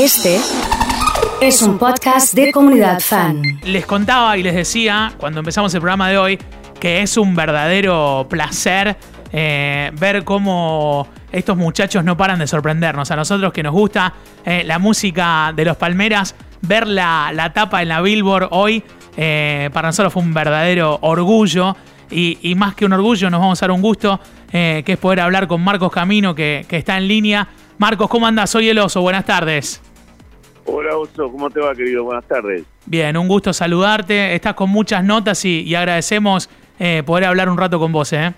Este es un podcast de comunidad fan. Les contaba y les decía cuando empezamos el programa de hoy que es un verdadero placer eh, ver cómo estos muchachos no paran de sorprendernos. A nosotros que nos gusta eh, la música de los Palmeras, ver la, la tapa en la Billboard hoy, eh, para nosotros fue un verdadero orgullo. Y, más que un orgullo, nos vamos a dar un gusto, que es poder hablar con Marcos Camino, que, que está en línea. Marcos, ¿cómo andas? Soy el oso, buenas tardes. Hola Oso, ¿cómo te va querido? Buenas tardes. Bien, un gusto saludarte. Estás con muchas notas y, agradecemos poder hablar un rato con vos. ¿eh?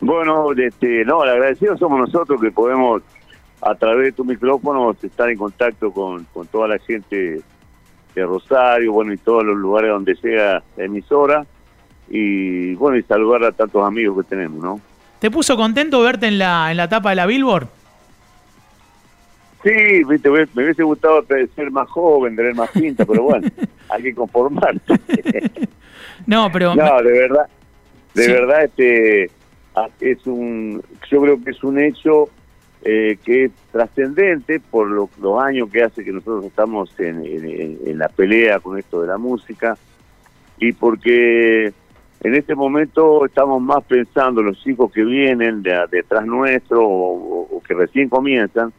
Bueno, este, no, el agradecido somos nosotros que podemos a través de tu micrófono estar en contacto con, toda la gente de Rosario, bueno, y todos los lugares donde sea la emisora, y bueno, y saludar a tantos amigos que tenemos, ¿no? ¿Te puso contento verte en la, en la tapa de la Billboard? Sí, viste, me hubiese gustado ser más joven, tener más pinta, pero bueno, hay que conformarse. no, pero... No, de verdad, de verdad, este Ah, es un, yo creo que es un hecho eh, que es trascendente por los años que hace que nosotros estamos en, la pelea con esto de la música y porque en este momento estamos más pensando los chicos que vienen detrás nuestro o, que recién comienzan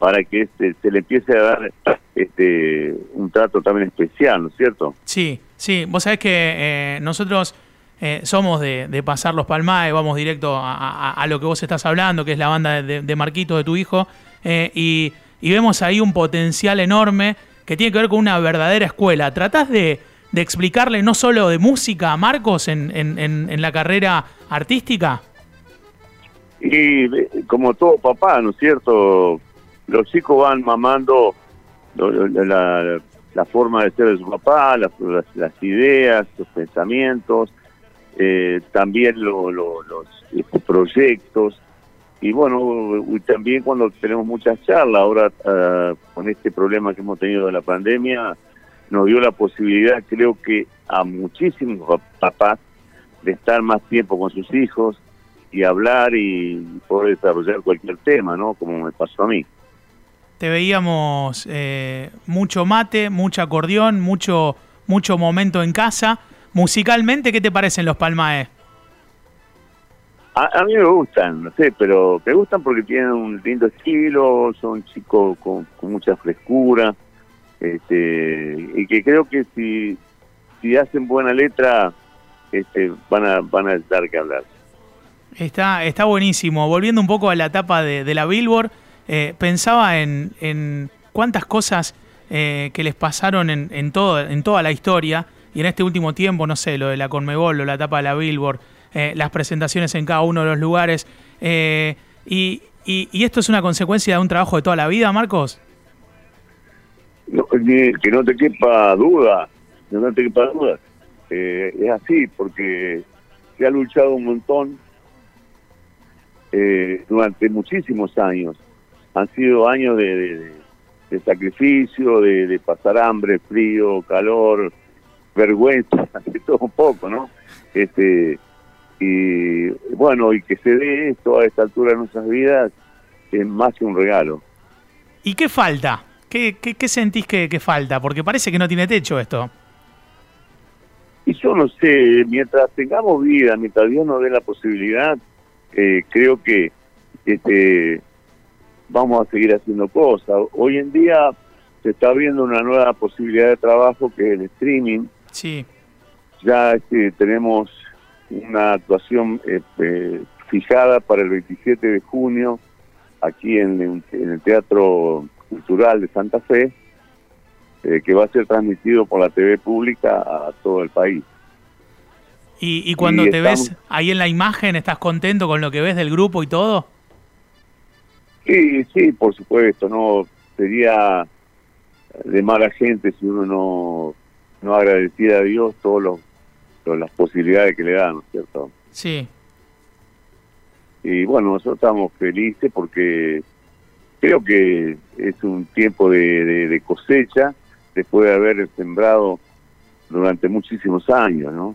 para que este, se le empiece a dar este un trato también especial, ¿no es cierto? Sí, sí, vos sabés que eh, nosotros eh, somos de, pasar los palmaes, vamos directo a, lo que vos estás hablando, que es la banda de, de Marquito, de tu hijo, eh, y, vemos ahí un potencial enorme que tiene que ver con una verdadera escuela. ¿Tratás de, explicarle no solo de música a Marcos en, en, la carrera artística? Y como todo papá, ¿no es cierto? Los chicos van mamando la, forma de ser de su papá, las, ideas, los pensamientos, eh, también los este, proyectos y bueno, también cuando tenemos muchas charlas, ahora ah, con este problema que hemos tenido de la pandemia, nos dio la posibilidad, creo que a muchísimos papás, de estar más tiempo con sus hijos y hablar y poder desarrollar cualquier tema, ¿no? Como me pasó a mí. Te veíamos eh, mucho mate, mucho acordeón, mucho, mucho momento en casa. Musicalmente, ¿qué te parecen los Palmaes? A, mí me gustan, no sé, pero me gustan porque tienen un lindo estilo, son chicos con, mucha frescura, este, y que creo que si, si hacen buena letra, este, van a van a dar que hablar. Está, está buenísimo. Volviendo un poco a la etapa de, la Billboard, eh, pensaba en, en, cuántas cosas eh, que les pasaron en, en, todo, en toda la historia y en este último tiempo, no sé, lo de la Conmebol, lo la etapa de la Billboard, eh, las presentaciones en cada uno de los lugares. Eh, y, y, esto es una consecuencia de un trabajo de toda la vida, Marcos? que no te quepa duda, no te quepa duda. Eh, es así, porque se ha luchado un montón durante muchísimos años. Han sido años de, sacrificio, de, de, pasar hambre, frío, calor, vergüenza, de todo un poco, ¿no? Este, y bueno, y que se dé esto a esta altura de nuestras vidas es más que un regalo. ¿Y qué falta? ¿Qué, qué, sentís que, falta? Porque parece que no tiene techo esto. Y yo no sé, mientras tengamos vida, mientras Dios nos dé la posibilidad, eh, creo que este, vamos a seguir haciendo cosas. Hoy en día se está viendo una nueva posibilidad de trabajo que es el streaming, Sí. Ya este, tenemos una actuación este, fijada para el 27 de junio aquí en, el Teatro Cultural de Santa Fe, eh, que va a ser transmitido por la TV pública a todo el país. ¿Y, cuando te ves ahí en la imagen, estás contento con lo que ves del grupo y todo? Sí, sí, por supuesto, no sería de mala gente si uno no no agradecer a Dios todas las posibilidades que le dan, ¿no es cierto? Sí. Y bueno, nosotros estamos felices porque creo que es un tiempo de, cosecha después de haber sembrado durante muchísimos años, ¿no?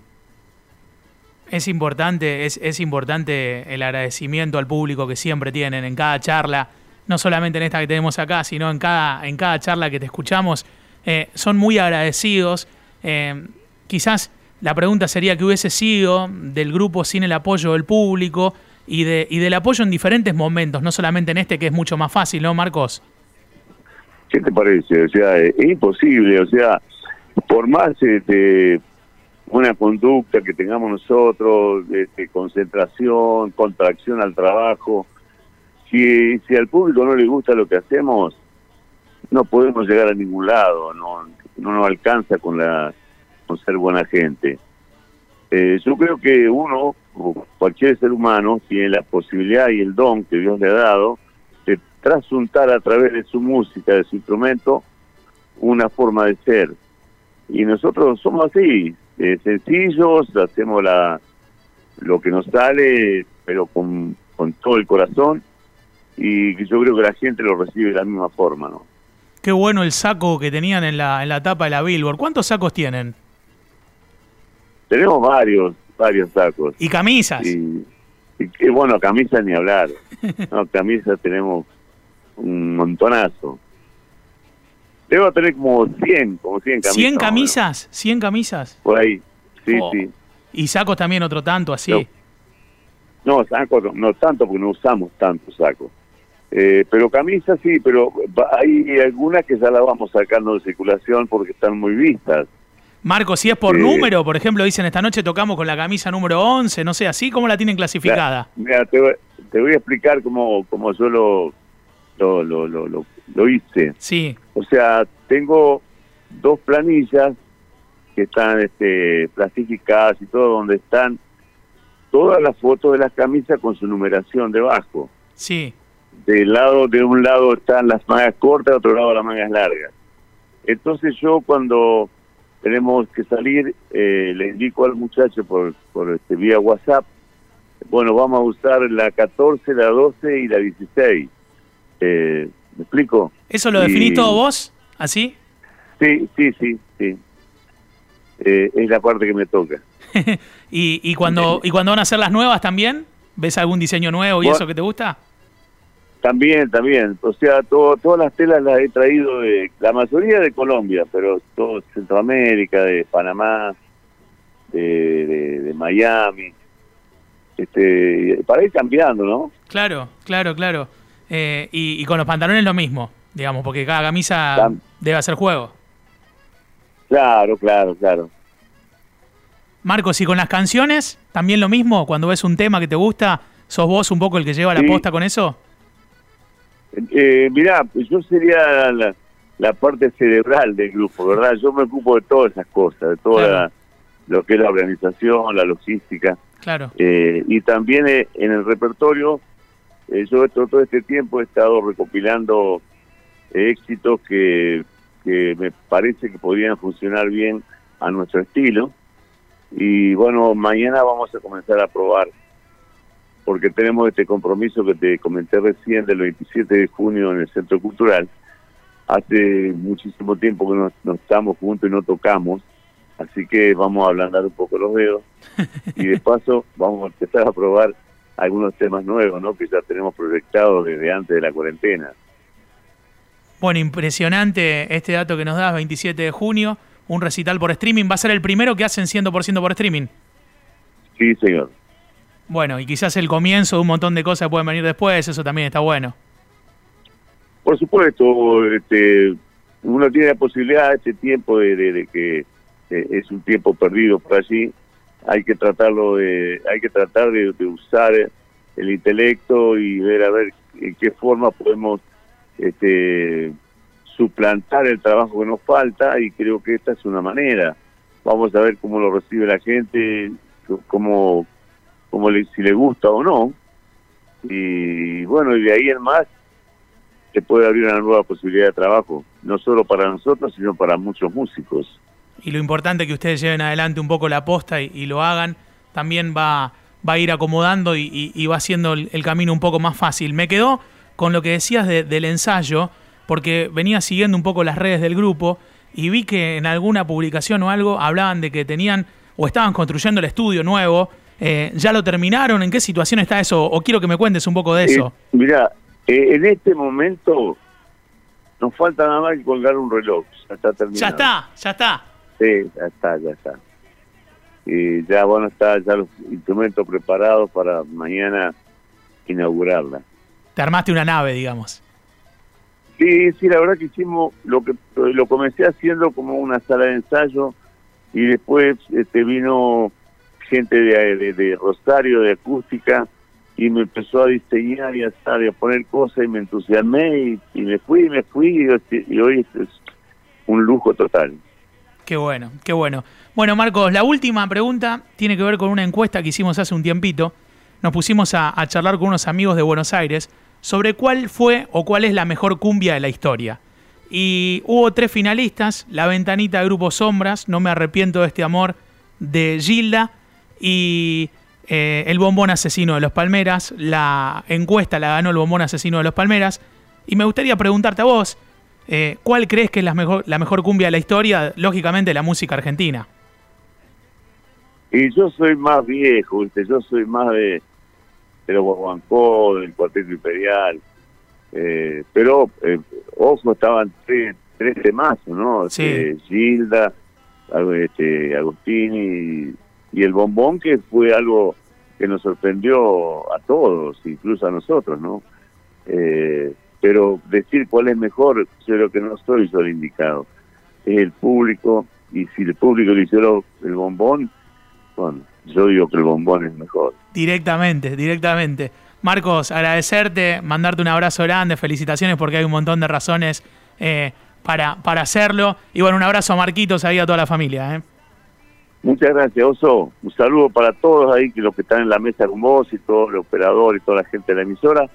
Es importante, es, es importante el agradecimiento al público que siempre tienen en cada charla. no solamente en esta que tenemos acá, sino en cada, en cada charla que te escuchamos, eh, son muy agradecidos. Eh, quizás la pregunta sería que hubiese sido del grupo sin el apoyo del público y, de, y del apoyo en diferentes momentos, no solamente en este que es mucho más fácil, ¿no, Marcos? ¿Qué te parece? O sea, es imposible, o sea, por más este, una conducta que tengamos nosotros, este, concentración, contracción al trabajo, si, si al público no le gusta lo que hacemos, no podemos llegar a ningún lado, no, no nos alcanza con la con ser buena gente. Eh, yo creo que uno, cualquier ser humano, tiene la posibilidad y el don que Dios le ha dado de trasuntar a través de su música, de su instrumento, una forma de ser. Y nosotros somos así, eh, sencillos, hacemos la lo que nos sale, pero con, con todo el corazón, y yo creo que la gente lo recibe de la misma forma, ¿no? Qué bueno el saco que tenían en la, en la tapa de la Billboard. ¿Cuántos sacos tienen? Tenemos varios, varios sacos. ¿Y camisas? Y, y, bueno, camisas ni hablar. No, camisas tenemos un montonazo. Debo tener como 100, como 100 camisas. ¿100 camisas? ¿100 camisas? Por ahí, sí, Oh. sí. ¿Y sacos también otro tanto así? No. No, sacos no, no tanto porque no usamos tanto sacos. Eh, pero camisas sí, pero hay algunas que ya las vamos sacando de circulación porque están muy vistas. Marco, si es por número, por ejemplo, dicen esta noche tocamos con la camisa número 11, no sé, así, ¿cómo la tienen clasificada? Mira, te, voy- te voy a explicar cómo, cómo yo lo, lo, lo, lo, lo- hice. Sí, O sea, tengo dos planillas que están este, plastificadas y todo, donde están todas las fotos de las camisas con su numeración debajo. sí, Del lado, de un lado están las mangas cortas, de otro lado las mangas largas. Entonces yo cuando tenemos que salir, eh, le indico al muchacho por, por este, vía WhatsApp, bueno, vamos a usar la 14, la 12 y la 16. Eh, ¿Me explico? ¿Eso lo Y- definís todo vos? ¿Así? Sí, sí, sí, sí. Eh, es la parte que me toca. ¿Y, y, cuando, ¿Y cuando van a hacer las nuevas también? ¿Ves algún diseño nuevo y Bueno. eso que te gusta? También, también. O sea, todo, todas las telas las he traído de la mayoría de Colombia, pero todo Centroamérica, de Panamá, de, de, de Miami. Este, para ir cambiando, ¿no? Claro, claro, claro. Eh, y, y con los pantalones lo mismo, digamos, porque cada camisa debe hacer juego. Claro, claro, claro. Marcos, y con las canciones, también lo mismo, cuando ves un tema que te gusta, ¿sos vos un poco el que lleva la posta con eso? Eh, mirá, yo sería la, la parte cerebral del grupo, ¿verdad? Yo me ocupo de todas esas cosas, de toda Claro. la- lo que es la organización, la logística. Claro. Eh, y también eh, en el repertorio, eh, yo todo este tiempo he estado recopilando eh, éxitos que, que me parece que podrían funcionar bien a nuestro estilo. Y bueno, mañana vamos a comenzar a probar, porque tenemos este compromiso que te comenté recién del 27 de junio en el Centro Cultural. Hace muchísimo tiempo que no, no estamos juntos y no tocamos, así que vamos a ablandar un poco los dedos y de paso vamos a empezar a probar algunos temas nuevos, ¿no? Que ya tenemos proyectados desde antes de la cuarentena. Bueno, impresionante este dato que nos das, 27 de junio, un recital por streaming. Va a ser el primero que hacen 100% por streaming. Sí, señor. Bueno, y quizás el comienzo de un montón de cosas pueden venir después, eso también está bueno. Por supuesto, este, uno tiene la posibilidad, este tiempo de, de- de que eh, es un tiempo perdido por allí, hay que tratarlo hay que tratar de, usar el intelecto y ver a ver en qué forma podemos este, suplantar el trabajo que nos falta y creo que esta es una manera. Vamos a ver cómo lo recibe la gente, cómo, cómo le, si le gusta o no. Y bueno, y de ahí en más se puede abrir una nueva posibilidad de trabajo, no solo para nosotros, sino para muchos músicos. Y lo importante que ustedes lleven adelante un poco la posta y, y lo hagan, también va, va a ir acomodando y, y- y va haciendo el, el camino un poco más fácil. Me quedó con lo que decías de- del ensayo, porque venía siguiendo un poco las redes del grupo y vi que en alguna publicación o algo hablaban de que tenían o estaban construyendo el estudio nuevo. Eh, ¿Ya lo terminaron? ¿En qué situación está eso? O quiero que me cuentes un poco de eso. Eh, mirá, Eh, en este momento nos falta nada más que colgar un reloj. Ya está terminado. Ya está, ya está. Sí, ya está, ya está. Y ya bueno, está ya los instrumentos preparados para mañana inaugurarla. Te armaste una nave, digamos. Sí, sí, la verdad que hicimos lo que lo comencé haciendo como una sala de ensayo y después este vino gente de, de, Rosario de acústica y me empezó a diseñar y a, a poner cosas y me entusiasmé y, me fui, me fui y, hoy es un lujo total. Qué bueno, qué bueno. Bueno, Marcos, la última pregunta tiene que ver con una encuesta que hicimos hace un tiempito. Nos pusimos a charlar con unos amigos de Buenos Aires sobre cuál fue o cuál es la mejor cumbia de la historia. Y hubo tres finalistas, La Ventanita de Grupo Sombras, No me arrepiento de este amor, de Gilda, y eh, El Bombón Asesino de los Palmeras. La encuesta la ganó El Bombón Asesino de los Palmeras. Y me gustaría preguntarte a vos, eh, ¿cuál crees que es la mejor, la mejor cumbia de la historia? Lógicamente la música argentina. Y yo soy más viejo, yo soy más de, de los Guaguancó, del Cuarteto Imperial. Eh, pero, eh, ojo, estaban tres, tres temazos, ¿no? Sí. Este, Gilda, este, Agustini y, el Bombón, que fue algo que nos sorprendió a todos, incluso a nosotros, ¿no? Eh, pero decir cuál es mejor, yo creo que no soy yo el indicado. Es el público, y si el público le hicieron el bombón, bueno, yo digo que el bombón es mejor. Directamente, directamente. Marcos, agradecerte, mandarte un abrazo grande, felicitaciones porque hay un montón de razones eh, para, para hacerlo. Y bueno, un abrazo a Marquitos ahí a toda la familia. ¿eh? Muchas gracias, Oso. Un saludo para todos ahí, que los que están en la mesa con vos y todo el operador y toda la gente de la emisora.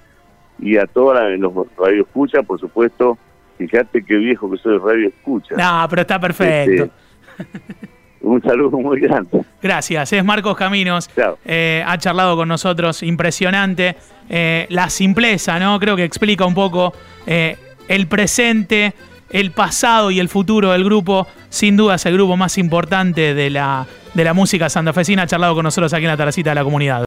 Y a todos los radio escucha, por supuesto. Fíjate qué viejo que soy radio escucha. No, pero está perfecto. Este, un saludo muy grande. Gracias, es Marcos Caminos. Eh, ha charlado con nosotros, impresionante. Eh, la simpleza, ¿no? Creo que explica un poco eh, el presente, el pasado y el futuro del grupo. Sin duda es el grupo más importante de la, de la música santafesina. Ha charlado con nosotros aquí en la terracita de la comunidad.